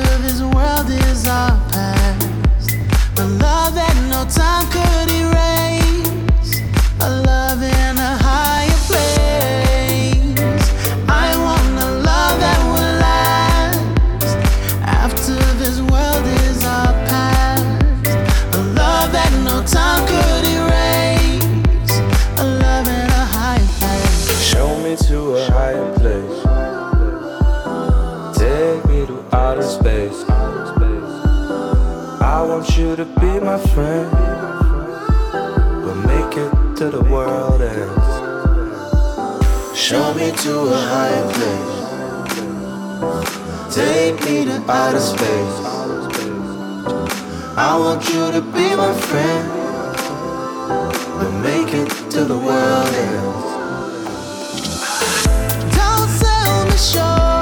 this world is our past. Love that no time could erase. my friend. We'll make it to the world ends. Show me to a higher place. Take me to outer space. I want you to be my friend. We'll make it to the world ends. Don't sell me short.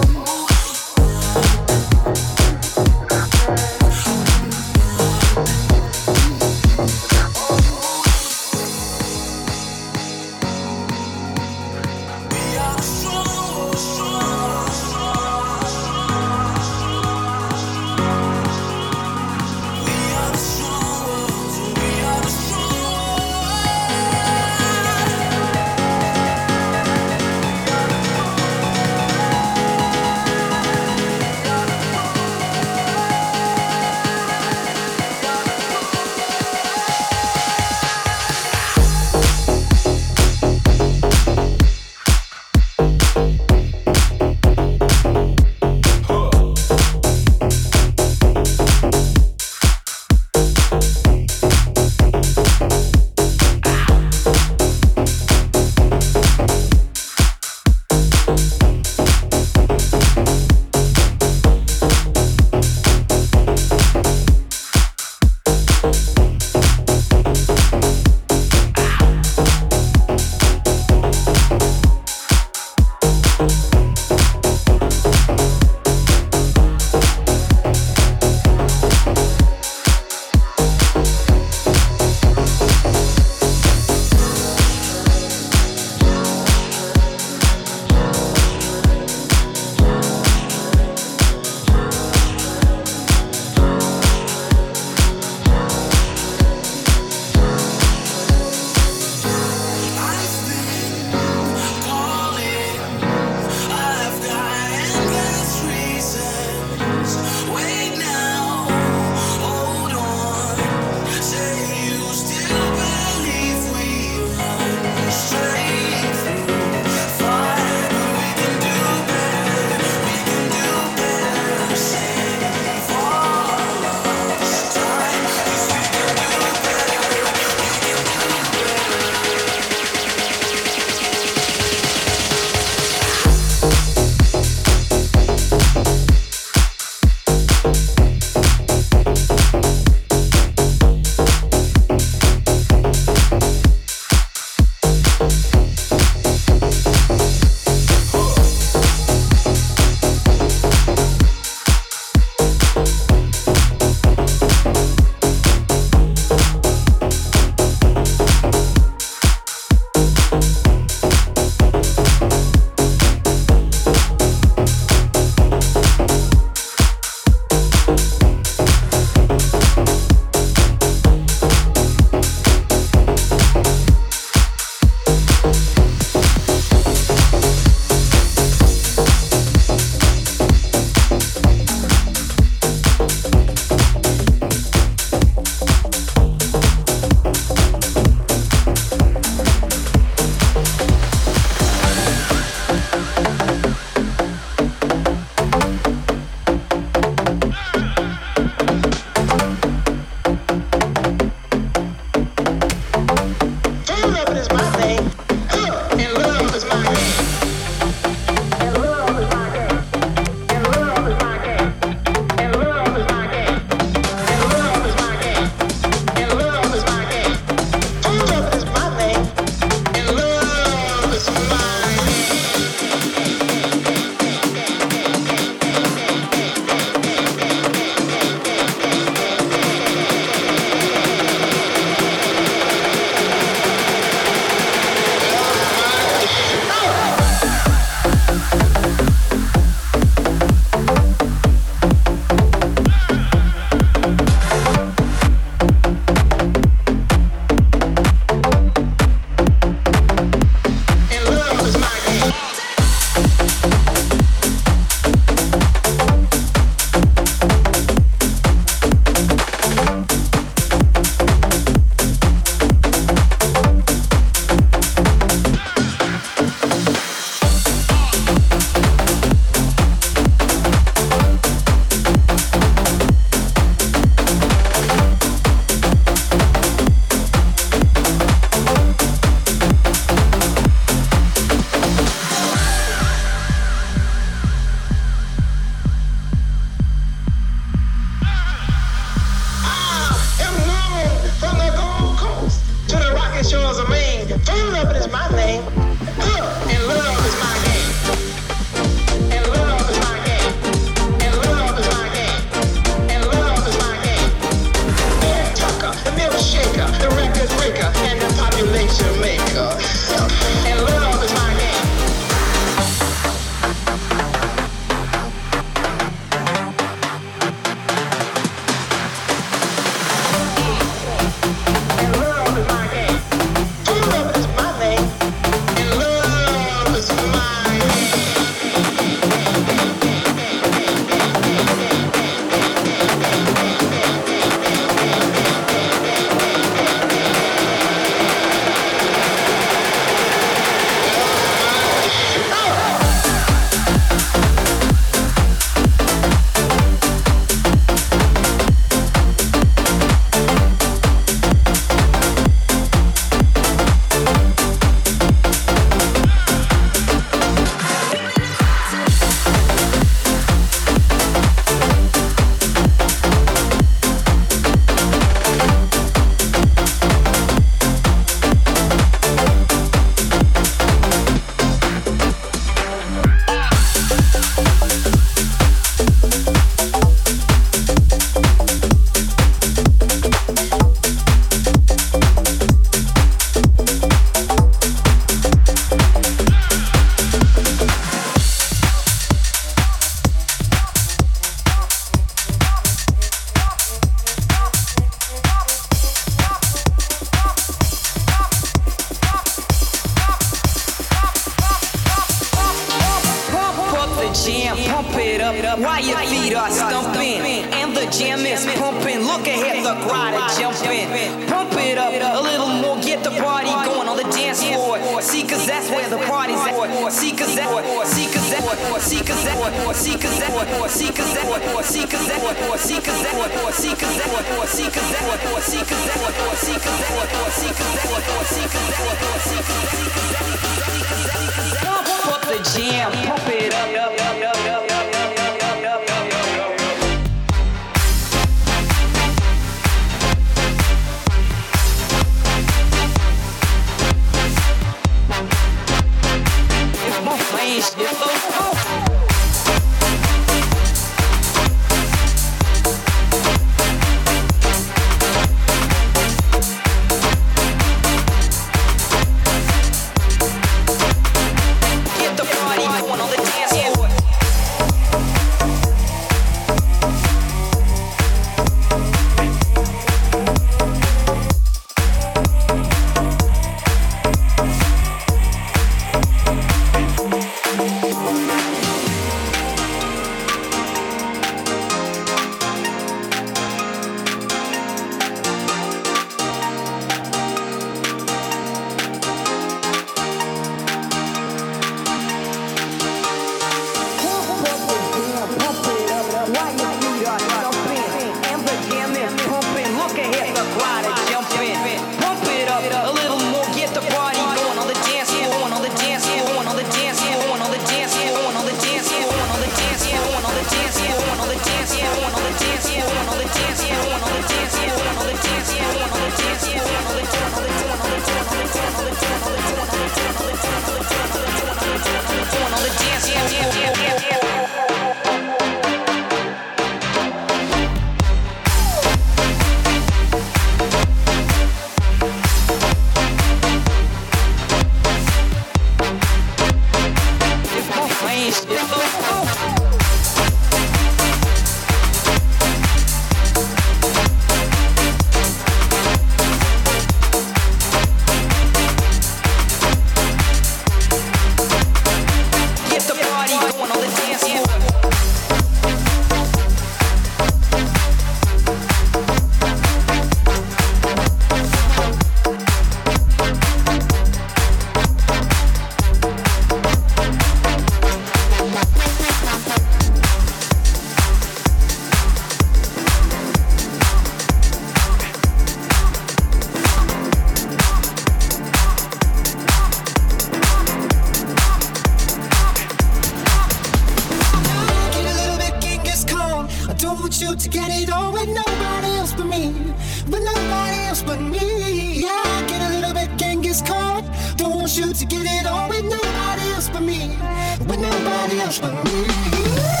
nadie os puede.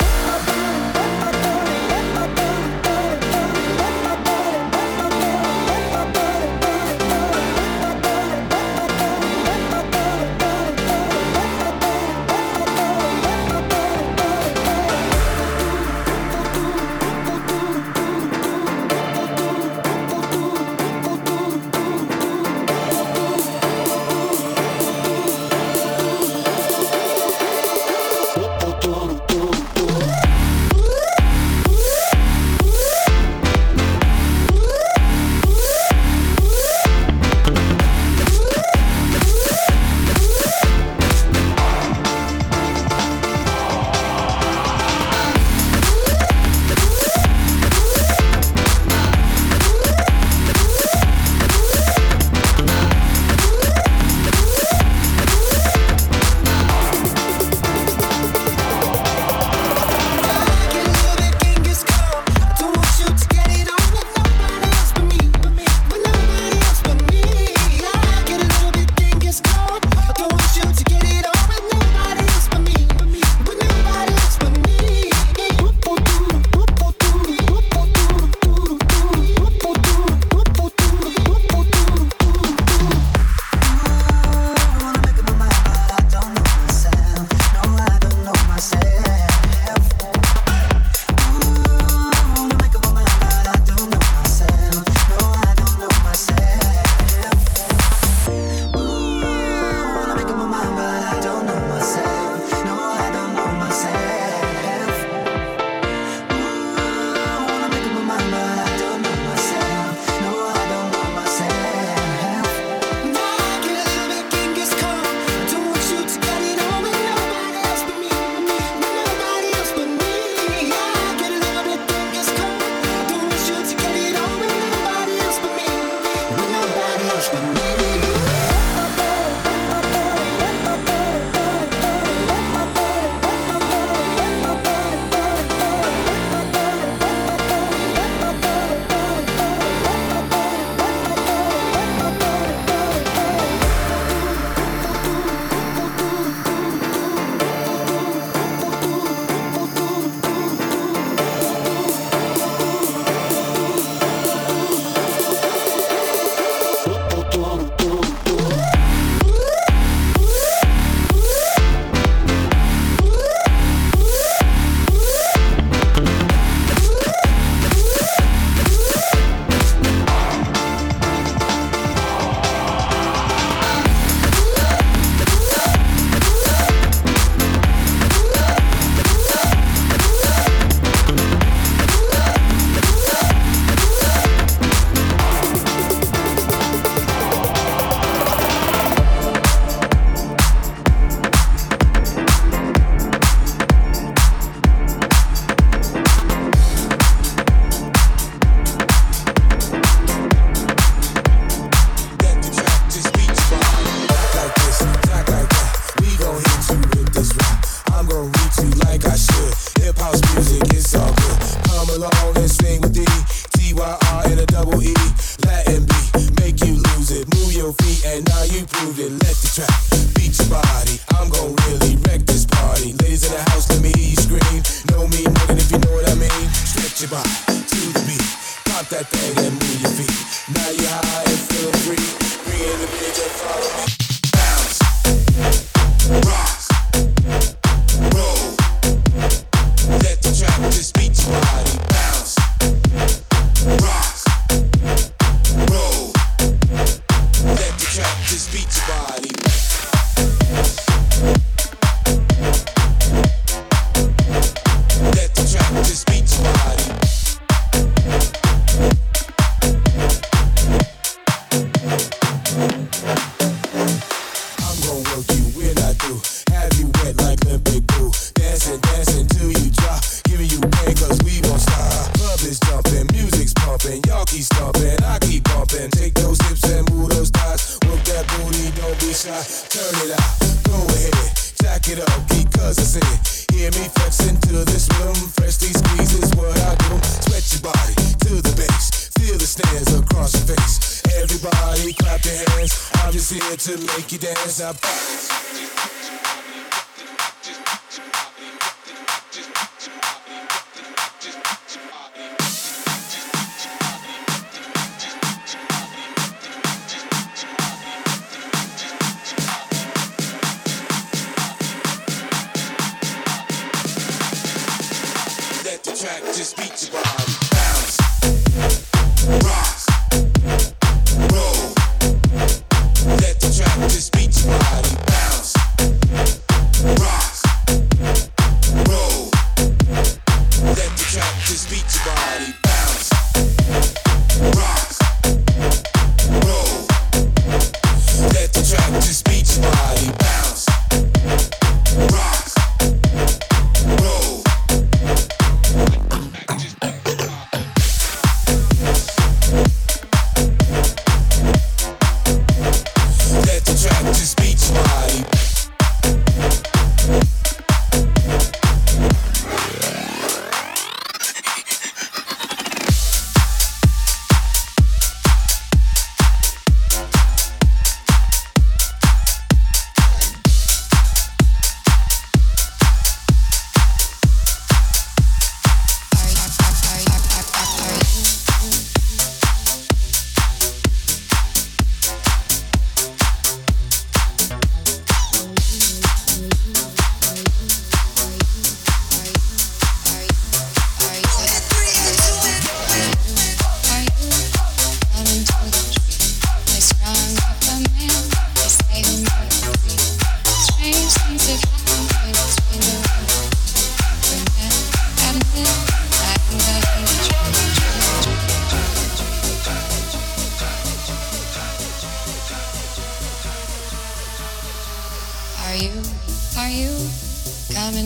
back, just beat you up.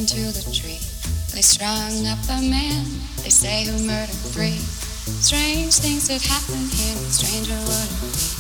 to the tree. They strung up a man, they say, who murdered three. Strange things that happen here, stranger would it be?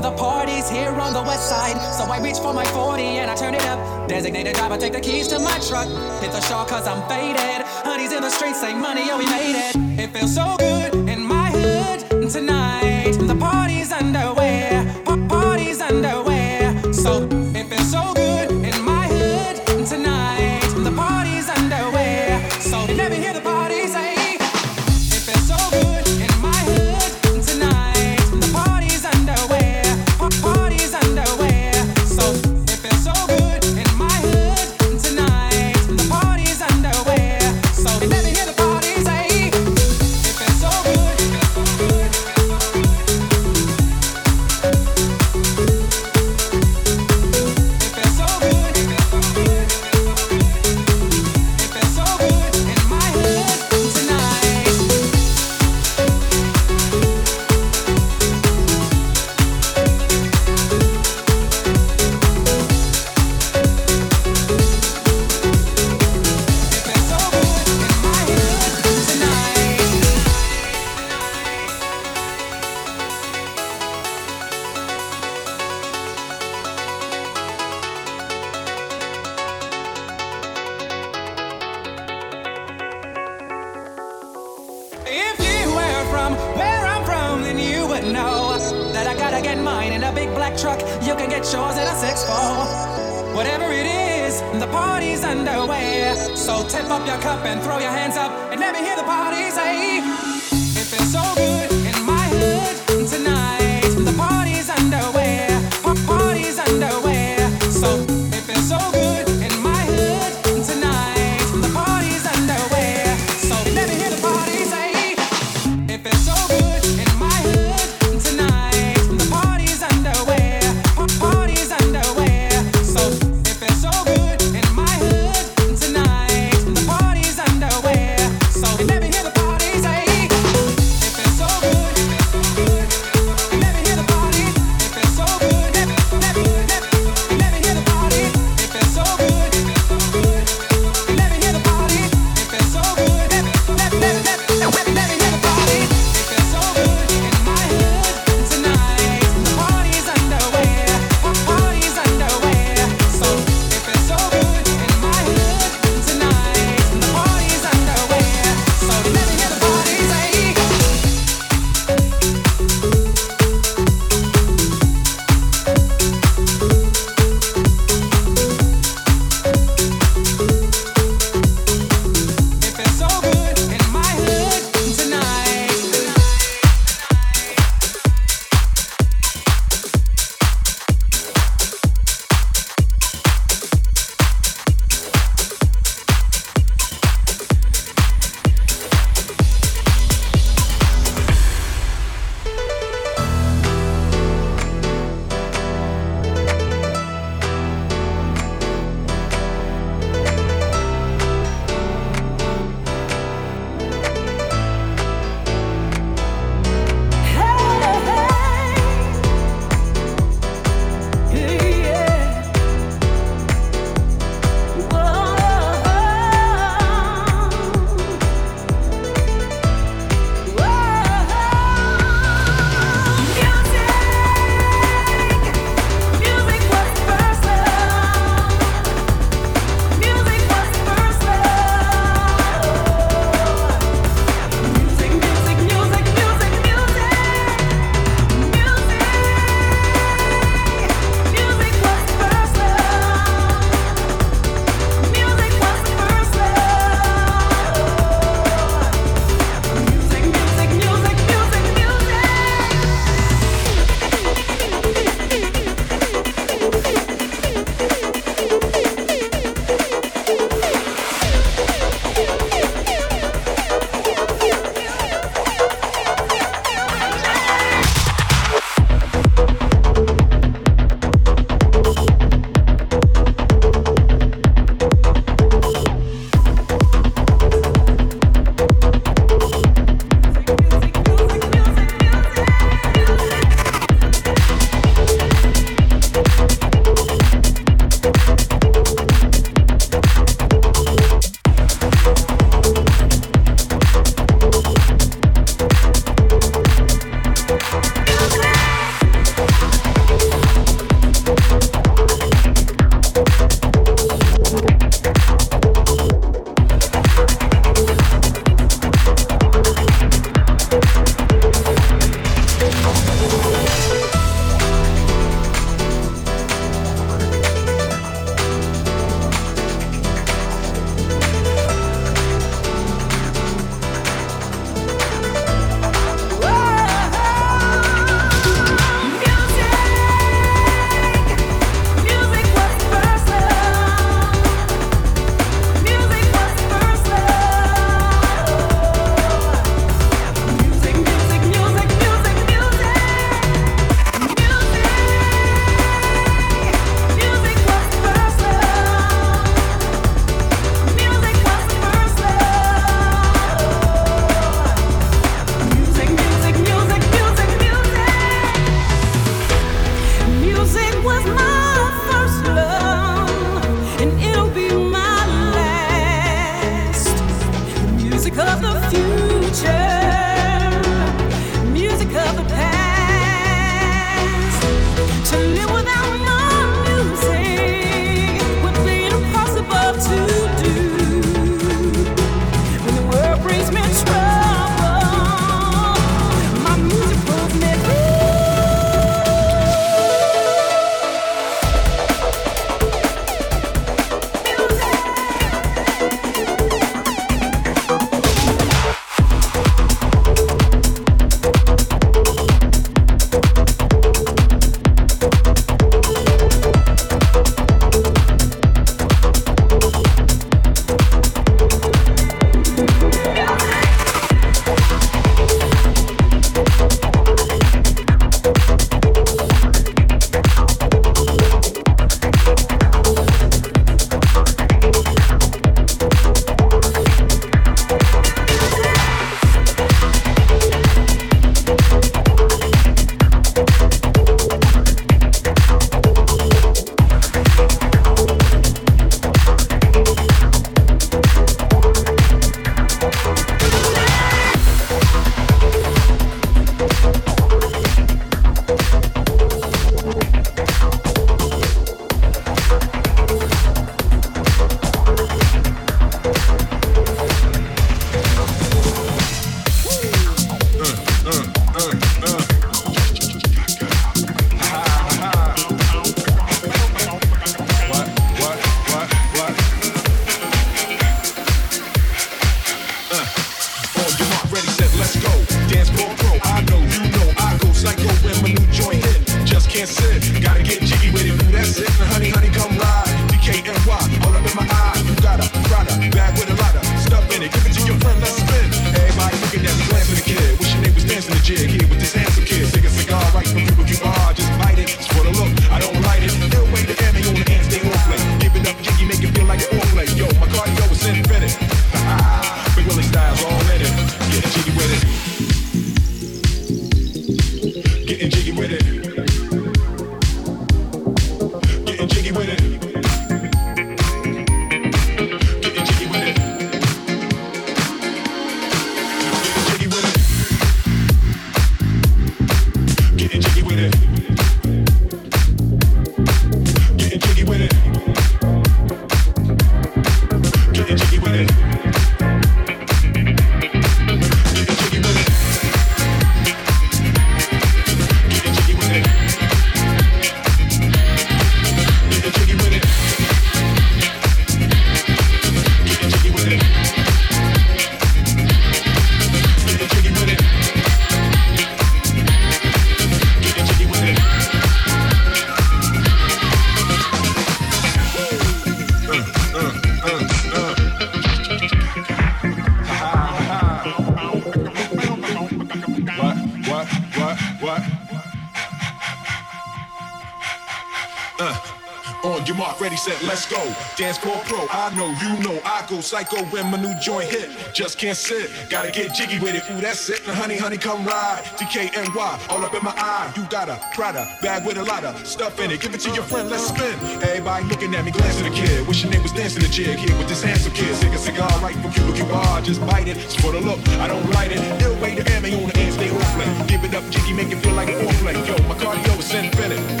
Go. Dance for pro, I know, you know, I go psycho when my new joint hit. Just can't sit, gotta get jiggy with it. Ooh, that's it. Now, honey, honey, come ride. DKNY, all up in my eye. You got a Prada bag with a lot of stuff in it. Give it to your friend, let's spin. Everybody looking at me, glancing at the kid. Your name was dancing the jig here with this handsome kid. Take a cigar right from Cuba Cuba, just bite it. It's for the look, I don't light it. Ill way to me on the end, stay play. Give it up, jiggy, make it feel like a foreplay. Yo, my cardio is infinite.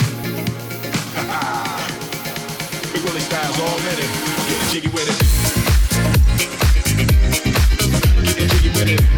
In it. Get jiggy with it. Get jiggy with it.